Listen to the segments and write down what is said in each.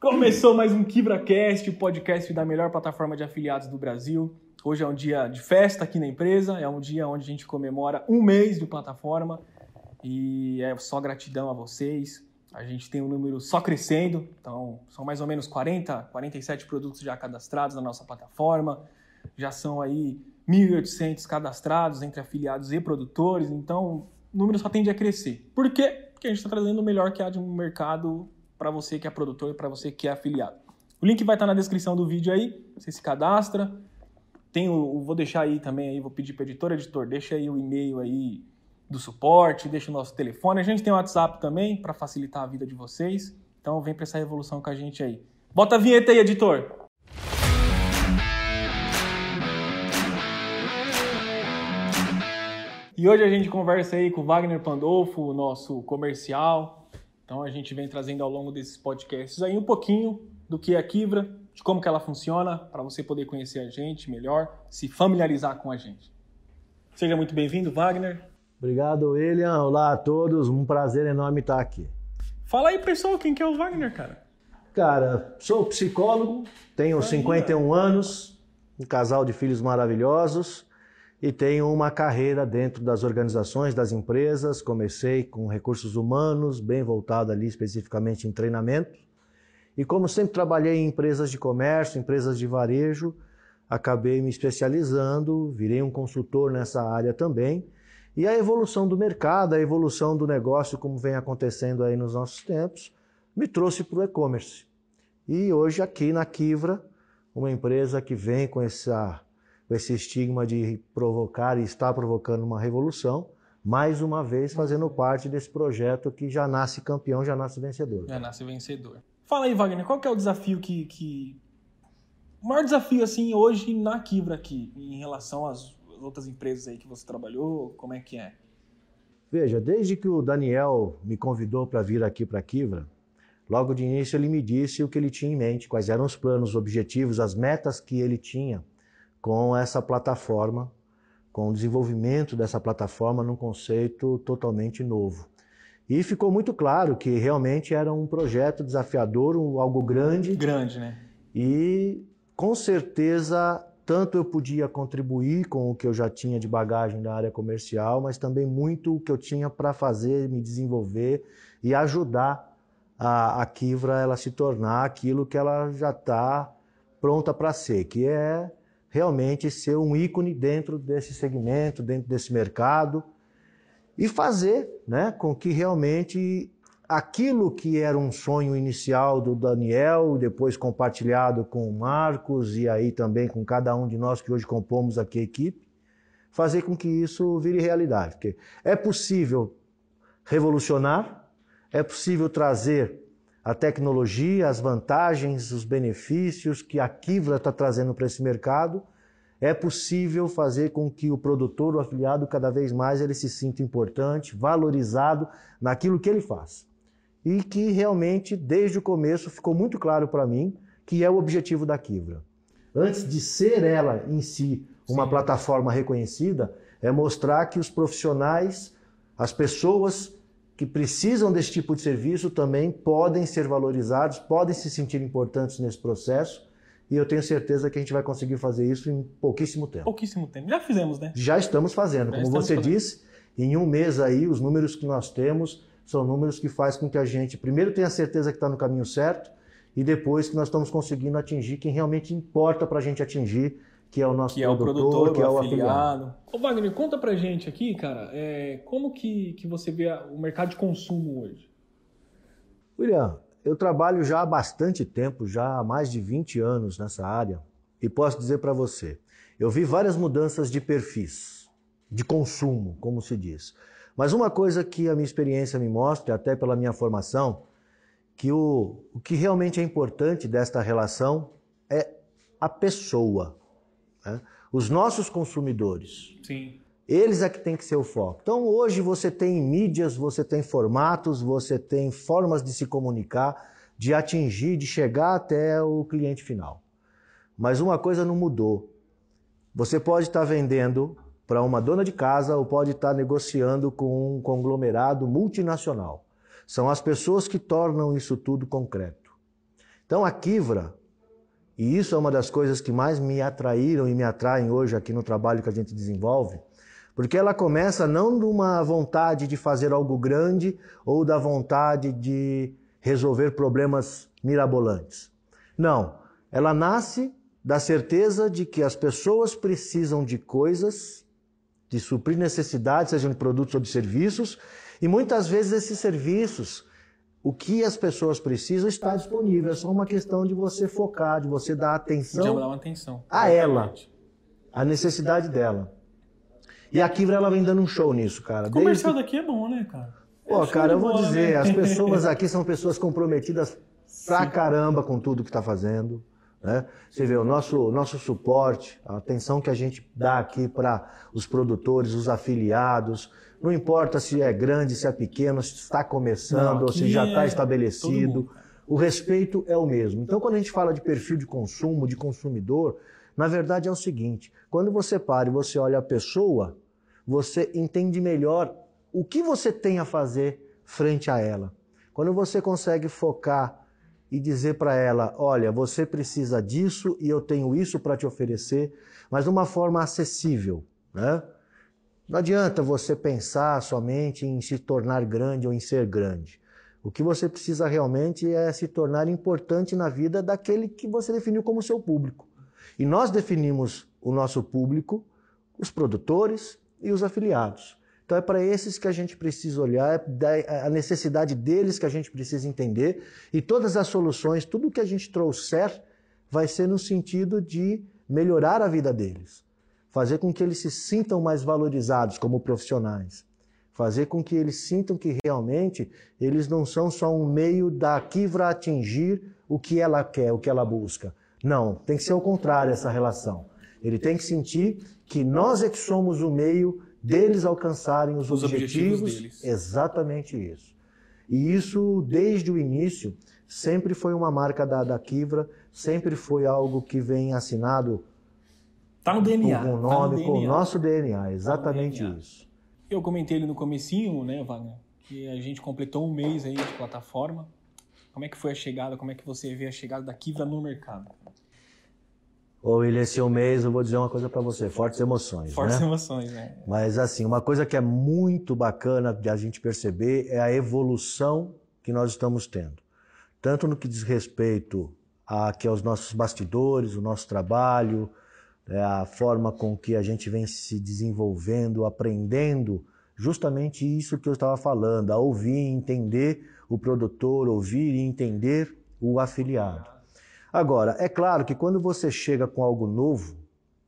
Começou mais um KibraCast, o podcast da melhor plataforma de afiliados do Brasil. Hoje é um dia de festa aqui na empresa, é um dia onde a gente comemora um mês de plataforma e é só gratidão a vocês. A gente tem um número só crescendo, então são mais ou menos 40, 47 produtos já cadastrados na nossa plataforma. Já são aí 1.800 cadastrados entre afiliados e produtores, então o número só tende a crescer. Por quê? Porque a gente está trazendo o melhor que há de um mercado para você que é produtor e para você que é afiliado. O link vai estar na descrição do vídeo aí, você se cadastra. Tem o, vou deixar aí também aí, vou pedir para editor, editor, deixa aí o e-mail aí do suporte, deixa o nosso telefone. A gente tem o WhatsApp também para facilitar a vida de vocês. Então vem para essa revolução com a gente aí. Bota a vinheta aí, editor. E hoje a gente conversa aí com o Wagner Pandolfo, o nosso comercial, então a gente vem trazendo ao longo desses podcasts aí um pouquinho do que é a Kivra, de como que ela funciona, para você poder conhecer a gente melhor, se familiarizar com a gente. Seja muito bem-vindo, Wagner. Obrigado, William. Olá a todos, um prazer enorme estar aqui. Fala aí, pessoal, quem que é o Wagner, cara? Cara, sou psicólogo, tenho aí, 51 anos, um casal de filhos maravilhosos e tenho uma carreira dentro das organizações, das empresas. Comecei com recursos humanos, bem voltado ali especificamente em treinamento. E como sempre trabalhei em empresas de comércio, empresas de varejo, acabei me especializando, virei um consultor nessa área também. E a evolução do mercado, a evolução do negócio, como vem acontecendo aí nos nossos tempos, me trouxe para o e-commerce. E hoje aqui na Kivra, uma empresa que vem com essa esse estigma de provocar e está provocando uma revolução, mais uma vez fazendo parte desse projeto que já nasce campeão, já nasce vencedor. Já nasce vencedor. Fala aí, Wagner, qual que é o desafio que, que... O maior desafio, assim, hoje na Kibra aqui, em relação às outras empresas aí que você trabalhou, como é que é? Veja, desde que o Daniel me convidou para vir aqui para a Kivra, logo de início ele me disse o que ele tinha em mente, quais eram os planos, os objetivos, as metas que ele tinha com essa plataforma, com o desenvolvimento dessa plataforma num conceito totalmente novo. E ficou muito claro que realmente era um projeto desafiador, um, algo grande. Grande, né? E com certeza tanto eu podia contribuir com o que eu já tinha de bagagem na área comercial, mas também muito o que eu tinha para fazer, me desenvolver e ajudar a, a Kivra ela se tornar aquilo que ela já está pronta para ser, que é realmente ser um ícone dentro desse segmento, dentro desse mercado e fazer né, com que realmente aquilo que era um sonho inicial do Daniel, depois compartilhado com o Marcos e aí também com cada um de nós que hoje compomos aqui a equipe, fazer com que isso vire realidade. Porque é possível revolucionar, é possível trazer a tecnologia, as vantagens, os benefícios que a Kivra está trazendo para esse mercado, é possível fazer com que o produtor, o afiliado, cada vez mais ele se sinta importante, valorizado naquilo que ele faz. E que realmente, desde o começo, ficou muito claro para mim que é o objetivo da Kivra. Antes de ser ela em si uma Sim. plataforma reconhecida, é mostrar que os profissionais, as pessoas que precisam desse tipo de serviço também podem ser valorizados, podem se sentir importantes nesse processo. E eu tenho certeza que a gente vai conseguir fazer isso em pouquíssimo tempo. Pouquíssimo tempo. Já fizemos, né? Já estamos fazendo. Já Como estamos você fazendo. disse, em um mês aí, os números que nós temos são números que faz com que a gente, primeiro, tenha certeza que está no caminho certo e depois que nós estamos conseguindo atingir quem realmente importa para a gente atingir, que é o nosso que produtor, é o produtor, que é o afiliado. afiliado. Ô Wagner, conta pra gente aqui, cara, é, como que, que você vê o mercado de consumo hoje? William, eu trabalho já há bastante tempo, já há mais de 20 anos nessa área, e posso dizer para você, eu vi várias mudanças de perfis, de consumo, como se diz. Mas uma coisa que a minha experiência me mostra, até pela minha formação, que o, o que realmente é importante desta relação é a pessoa. Né? Os nossos consumidores. Sim. Eles é que tem que ser o foco. Então hoje você tem mídias, você tem formatos, você tem formas de se comunicar, de atingir, de chegar até o cliente final. Mas uma coisa não mudou. Você pode estar vendendo para uma dona de casa ou pode estar negociando com um conglomerado multinacional. São as pessoas que tornam isso tudo concreto. Então a Kivra, e isso é uma das coisas que mais me atraíram e me atraem hoje aqui no trabalho que a gente desenvolve, porque ela começa não de uma vontade de fazer algo grande ou da vontade de resolver problemas mirabolantes. Não, ela nasce da certeza de que as pessoas precisam de coisas, de suprir necessidades, sejam de produtos ou de serviços, e muitas vezes esses serviços, o que as pessoas precisam está disponível. É só uma questão de você focar, de você dar atenção, Já dar atenção. a ela, a necessidade dela. E a Kivra ela vem dando um show nisso, cara. O comercial Desde... daqui é bom, né, cara? Pô, é cara, eu vou bola, dizer, né? as pessoas aqui são pessoas comprometidas pra Sim. caramba com tudo que tá fazendo. Né? Você vê o nosso, nosso suporte, a atenção que a gente dá aqui para os produtores, os afiliados, não importa se é grande, se é pequeno, se está começando não, ou se já está é estabelecido, o respeito é o mesmo. Então, quando a gente fala de perfil de consumo, de consumidor, na verdade é o seguinte: quando você para e você olha a pessoa, você entende melhor o que você tem a fazer frente a ela. Quando você consegue focar e dizer para ela: olha, você precisa disso e eu tenho isso para te oferecer, mas de uma forma acessível. Né? Não adianta você pensar somente em se tornar grande ou em ser grande. O que você precisa realmente é se tornar importante na vida daquele que você definiu como seu público. E nós definimos o nosso público, os produtores e os afiliados. Então é para esses que a gente precisa olhar, é a necessidade deles que a gente precisa entender e todas as soluções, tudo que a gente trouxer vai ser no sentido de melhorar a vida deles, fazer com que eles se sintam mais valorizados como profissionais, fazer com que eles sintam que realmente eles não são só um meio da Kivra atingir o que ela quer, o que ela busca. Não, tem que ser o contrário essa relação. Ele tem que sentir que nós é que somos o meio deles alcançarem os, os objetivos, objetivos exatamente isso. E isso, desde o início, sempre foi uma marca da, da Kivra, sempre foi algo que vem assinado tá no DNA, com o nome, tá com o nosso DNA, exatamente tá DNA. isso. Eu comentei ali no comecinho, né, Wagner, que a gente completou um mês aí de plataforma. Como é que foi a chegada, como é que você vê a chegada da Kivra no mercado? Ô, William, esse um mês eu vou dizer uma coisa para você, fortes emoções. Fortes né? emoções, né? Mas assim, uma coisa que é muito bacana de a gente perceber é a evolução que nós estamos tendo. Tanto no que diz respeito a, aqui aos nossos bastidores, o nosso trabalho, é, a forma com que a gente vem se desenvolvendo, aprendendo justamente isso que eu estava falando, a ouvir e entender o produtor, ouvir e entender o afiliado. Agora, é claro que quando você chega com algo novo,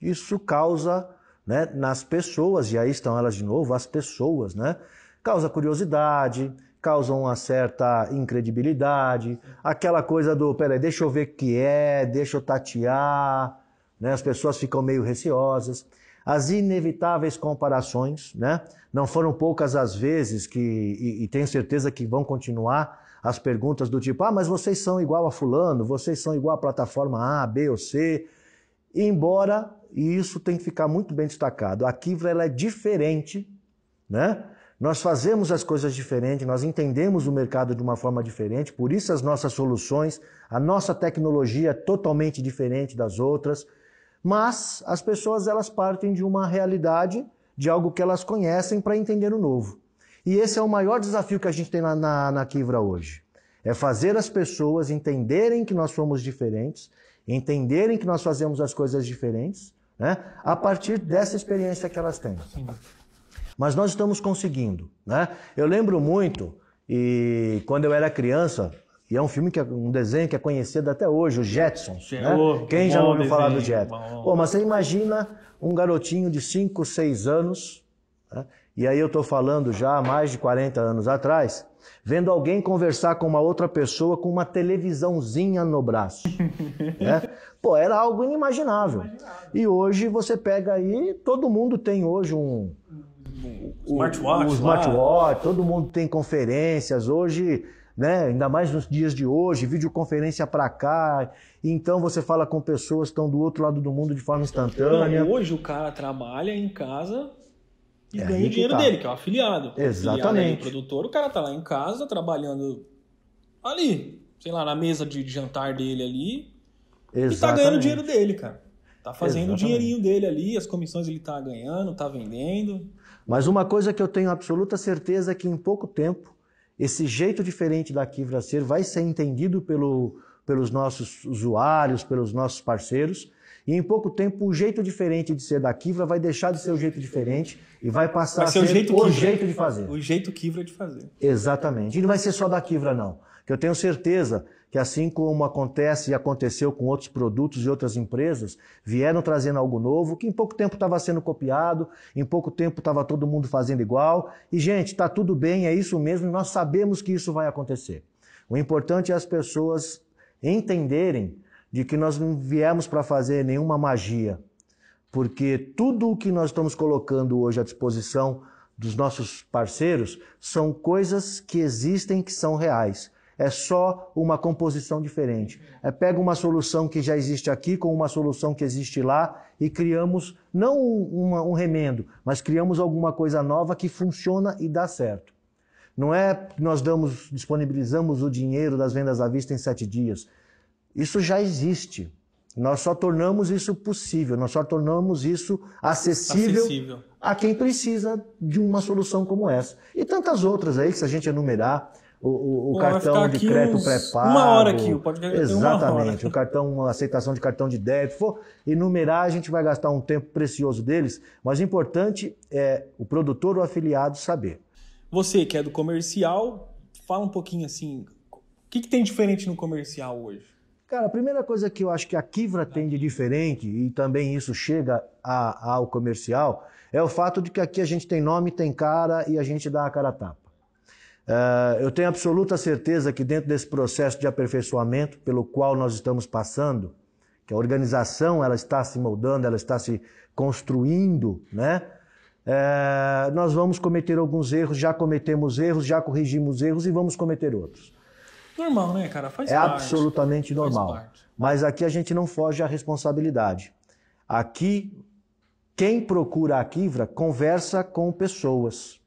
isso causa né, nas pessoas, e aí estão elas de novo, as pessoas, né? Causa curiosidade, causa uma certa incredibilidade, aquela coisa do, peraí, deixa eu ver o que é, deixa eu tatear, né? As pessoas ficam meio receosas. As inevitáveis comparações, né? Não foram poucas as vezes que, e, e tenho certeza que vão continuar, as perguntas do tipo: ah, mas vocês são igual a Fulano, vocês são igual a plataforma A, B ou C. Embora isso tem que ficar muito bem destacado, a Kivra ela é diferente, né? Nós fazemos as coisas diferentes, nós entendemos o mercado de uma forma diferente, por isso as nossas soluções, a nossa tecnologia é totalmente diferente das outras, mas as pessoas elas partem de uma realidade, de algo que elas conhecem para entender o novo. E esse é o maior desafio que a gente tem na, na, na Kivra hoje. É fazer as pessoas entenderem que nós somos diferentes, entenderem que nós fazemos as coisas diferentes, né? a partir dessa experiência que elas têm. Mas nós estamos conseguindo. Né? Eu lembro muito, e quando eu era criança, e é um filme que é um desenho que é conhecido até hoje, o Jetsons. Né? Quem já ouviu falar do Jetsons? Pô, mas você imagina um garotinho de 5, 6 anos né? e aí eu estou falando já há mais de 40 anos atrás, vendo alguém conversar com uma outra pessoa com uma televisãozinha no braço. né? Pô, era algo inimaginável. E hoje você pega aí, todo mundo tem hoje um. Smartwatch. O, o smartwatch, todo mundo tem conferências. Hoje né? Ainda mais nos dias de hoje, videoconferência para cá. Então você fala com pessoas que estão do outro lado do mundo de forma instantânea. Não, hoje o cara trabalha em casa e é ganha o dinheiro tá. dele, que é o afiliado. Exatamente. O, afiliado é produtor, o cara tá lá em casa trabalhando ali. sei lá, na mesa de jantar dele ali Exatamente. e tá ganhando o dinheiro dele, cara. Tá fazendo Exatamente. o dinheirinho dele ali, as comissões ele tá ganhando, tá vendendo. Mas uma coisa que eu tenho absoluta certeza é que em pouco tempo esse jeito diferente da Kivra ser vai ser entendido pelo, pelos nossos usuários, pelos nossos parceiros. E em pouco tempo o jeito diferente de ser da Kivra vai deixar de ser o jeito diferente e vai passar Vai ser a o ser jeito, o Kivra. jeito de fazer. O jeito Kivra de fazer. Exatamente. E não vai ser só da Kivra, não. Que eu tenho certeza que assim como acontece e aconteceu com outros produtos e outras empresas, vieram trazendo algo novo, que em pouco tempo estava sendo copiado, em pouco tempo estava todo mundo fazendo igual. E, gente, está tudo bem, é isso mesmo, nós sabemos que isso vai acontecer. O importante é as pessoas entenderem de que nós não viemos para fazer nenhuma magia, porque tudo o que nós estamos colocando hoje à disposição dos nossos parceiros são coisas que existem que são reais. É só uma composição diferente. É pega uma solução que já existe aqui com uma solução que existe lá e criamos não uma- um remendo, mas criamos alguma coisa nova que funciona e dá certo. Não é que nós damos, disponibilizamos o dinheiro das vendas à vista em sete dias. Isso já existe. Nós só tornamos isso possível, nós só tornamos isso acessível, Acessível. a quem precisa de uma solução como essa. E tantas outras aí que se a gente enumerar, o, o- cartão de crédito uns- pré-pago. uma hora aqui, o podcast Exatamente, o cartão, a aceitação de cartão de débito. For enumerar, a gente vai gastar um tempo precioso deles, mas o importante é o produtor ou afiliado saber. Você que é do comercial, fala um pouquinho assim, o que, que tem diferente no comercial hoje? Cara, a primeira coisa que eu acho que a Kivra tem de diferente, e também isso chega a- ao comercial, é o fato de que aqui a gente tem nome, tem cara e a gente dá a cara a tapa. Eh, eu tenho absoluta certeza que dentro desse processo de aperfeiçoamento pelo qual nós estamos passando, que a organização ela está se moldando, ela está se construindo, né? Eh, nós vamos cometer alguns erros, já cometemos erros, já corrigimos erros e vamos cometer outros. Normal, né, cara? Faz É parte. absolutamente Faz normal. Mas aqui a gente não foge à responsabilidade. Aqui, quem procura a Kivra conversa com pessoas.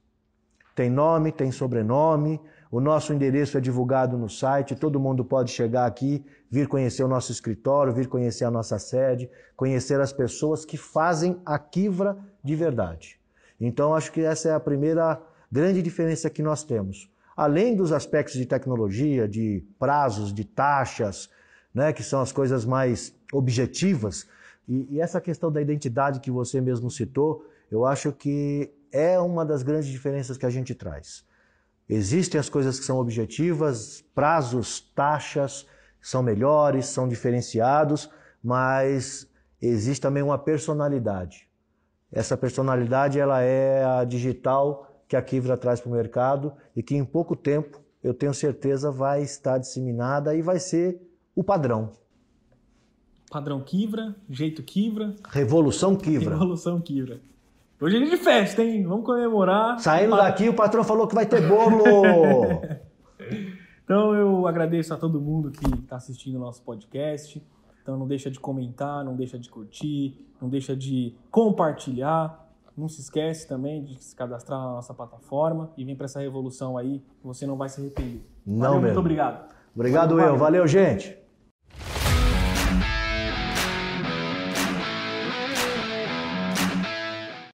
Tem nome, tem sobrenome, o nosso endereço é divulgado no site, todo mundo pode chegar aqui, vir conhecer o nosso escritório, vir conhecer a nossa sede, conhecer as pessoas que fazem a Kivra de verdade. Então, acho que essa é a primeira grande diferença que nós temos. Além dos aspectos de tecnologia, de prazos, de taxas, né, que são as coisas mais objetivas, e, e essa questão da identidade que você mesmo citou, eu acho que é uma das grandes diferenças que a gente traz. Existem as coisas que são objetivas, prazos, taxas são melhores, são diferenciados, mas existe também uma personalidade. Essa personalidade ela é a digital que a Kivra traz para o mercado e que em pouco tempo, eu tenho certeza, vai estar disseminada e vai ser o padrão. Padrão Kivra, jeito Kivra, Revolução Kivra. evolução Kivra. Hoje é dia de festa, hein? Vamos comemorar. Saindo daqui, o patrão falou que vai ter bolo! Então eu agradeço a todo mundo que está assistindo o nosso podcast. Então não deixa de comentar, não deixa de curtir, não deixa de compartilhar. Não se esquece também de se cadastrar na nossa plataforma e vem para essa revolução aí, você não vai se arrepender. Não Valeu, mesmo. muito obrigado. Obrigado, Valeu, eu. Valeu, gente!